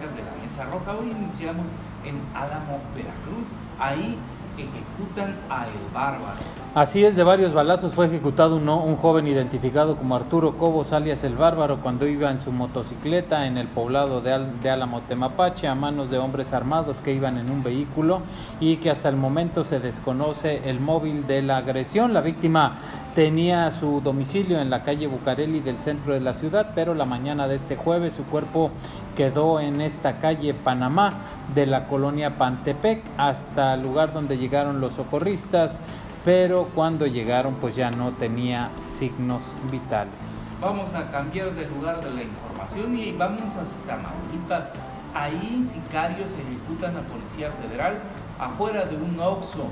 de la Mesa Roja. Hoy iniciamos en Álamo, Veracruz. Ahí ejecutan a El Bárbaro. Así es, de varios balazos fue ejecutado un, un, joven identificado como Arturo Cobos, alias El Bárbaro, cuando iba en su motocicleta en el poblado de, Al, de Álamo Temapache a manos de hombres armados que iban en un vehículo y que hasta el momento se desconoce el móvil de la agresión. La víctima tenía su domicilio en la calle Bucareli del centro de la ciudad, pero la mañana de este jueves su cuerpo quedó en esta calle Panamá de la colonia Pantepec hasta el lugar donde llegaron los socorristas, pero cuando llegaron pues ya no tenía signos vitales. Vamos a cambiar de lugar de la información y vamos a Tamaulipas. Ahí sicarios ejecutan a Policía Federal afuera de un OXO.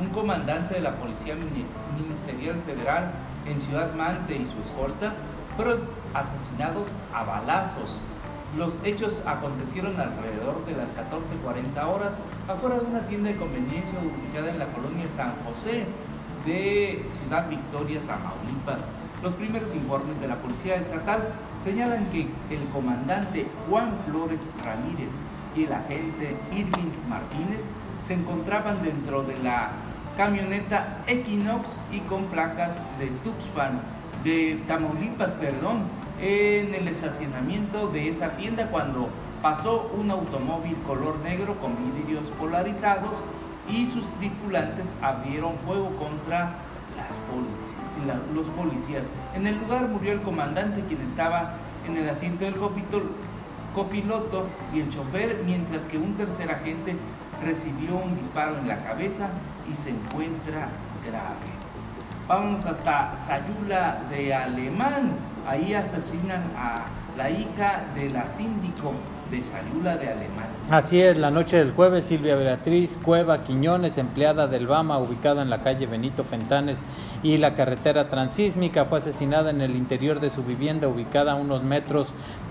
Un comandante de la Policía Ministerial Federal en Ciudad Mante y su escolta fueron asesinados a balazos los hechos acontecieron alrededor de las 14.40 horas afuera de una tienda de conveniencia ubicada en la colonia San José de Ciudad Victoria, Tamaulipas. Los primeros informes de la Policía Estatal señalan que el comandante Juan Flores Ramírez y el agente Irving Martínez se encontraban dentro de la camioneta Equinox y con placas de Tuxpan, de Tamaulipas, perdón, en el estacionamiento de esa tienda cuando pasó un automóvil color negro con vidrios polarizados y sus tripulantes abrieron fuego contra las policías, los policías. En el lugar murió el comandante quien estaba en el asiento del copiloto y el chofer, mientras que un tercer agente recibió un disparo en la cabeza y se encuentra grave. Vamos hasta Sayula de Alemán. Ahí asesinan a la hija de la síndico de Sayula de Alemán. Así es, la noche del jueves, Silvia Beatriz Cueva Quiñones, empleada del BAMA, ubicada en la calle Benito Fentanes y la carretera transísmica, fue asesinada en el interior de su vivienda, ubicada a unos metros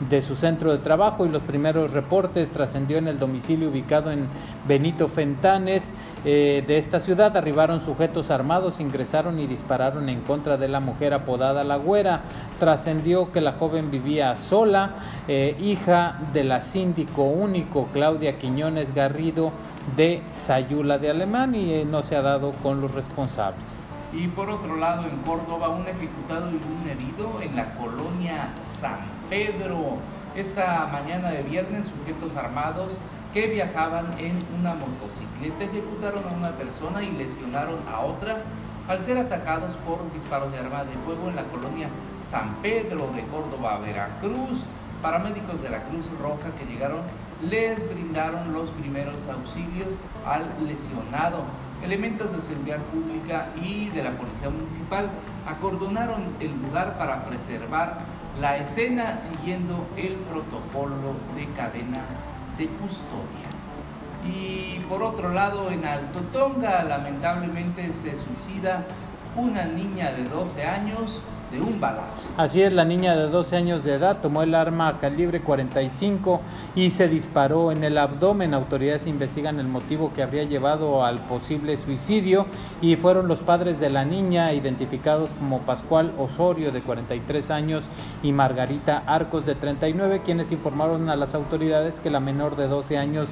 de su centro de trabajo. Y los primeros reportes trascendió en el domicilio ubicado en Benito Fentanes eh, de esta ciudad. Arribaron sujetos armados, ingresaron y dispararon en contra de la mujer apodada La Güera. Trascendió que la joven vivía sola, eh, hija de la síndico único, Claudia Quiñones Garrido de Sayula de Alemán y no se ha dado con los responsables. Y por otro lado, en Córdoba, un ejecutado y un herido en la colonia San Pedro. Esta mañana de viernes, sujetos armados que viajaban en una motocicleta ejecutaron a una persona y lesionaron a otra al ser atacados por disparos de arma de fuego en la colonia San Pedro de Córdoba, Veracruz. Paramédicos de la Cruz Roja que llegaron les brindaron los primeros auxilios al lesionado. Elementos de seguridad pública y de la Policía Municipal acordonaron el lugar para preservar la escena siguiendo el protocolo de cadena de custodia. Y por otro lado, en Alto Tonga, lamentablemente se suicida una niña de 12 años un balazo. Así es, la niña de 12 años de edad tomó el arma calibre 45 y se disparó en el abdomen. Autoridades investigan el motivo que habría llevado al posible suicidio y fueron los padres de la niña identificados como Pascual Osorio de 43 años y Margarita Arcos de 39 quienes informaron a las autoridades que la menor de 12 años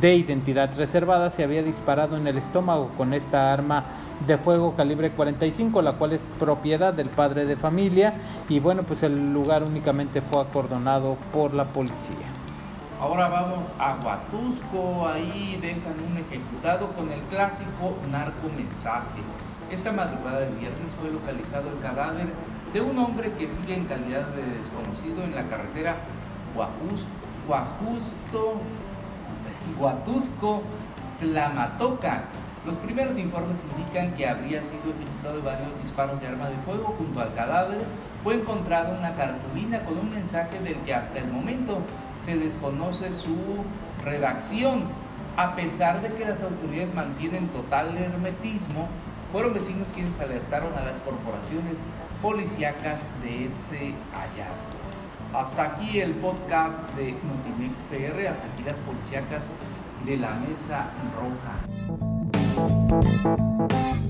de identidad reservada se había disparado en el estómago con esta arma de fuego calibre 45 la cual es propiedad del padre de familia y bueno pues el lugar únicamente fue acordonado por la policía. Ahora vamos a Huatusco, ahí dejan un ejecutado con el clásico narco mensaje. Esta madrugada del viernes fue localizado el cadáver de un hombre que sigue en calidad de desconocido en la carretera Guajusto, Huatusco, Tlamatoca, los primeros informes indican que habría sido ejecutado varios disparos de arma de fuego. Junto al cadáver fue encontrada una cartulina con un mensaje del que hasta el momento se desconoce su redacción. A pesar de que las autoridades mantienen total hermetismo, fueron vecinos quienes alertaron a las corporaciones policíacas de este hallazgo. Hasta aquí el podcast de Multimix PR, hasta aquí las de la Mesa Roja. Thank you.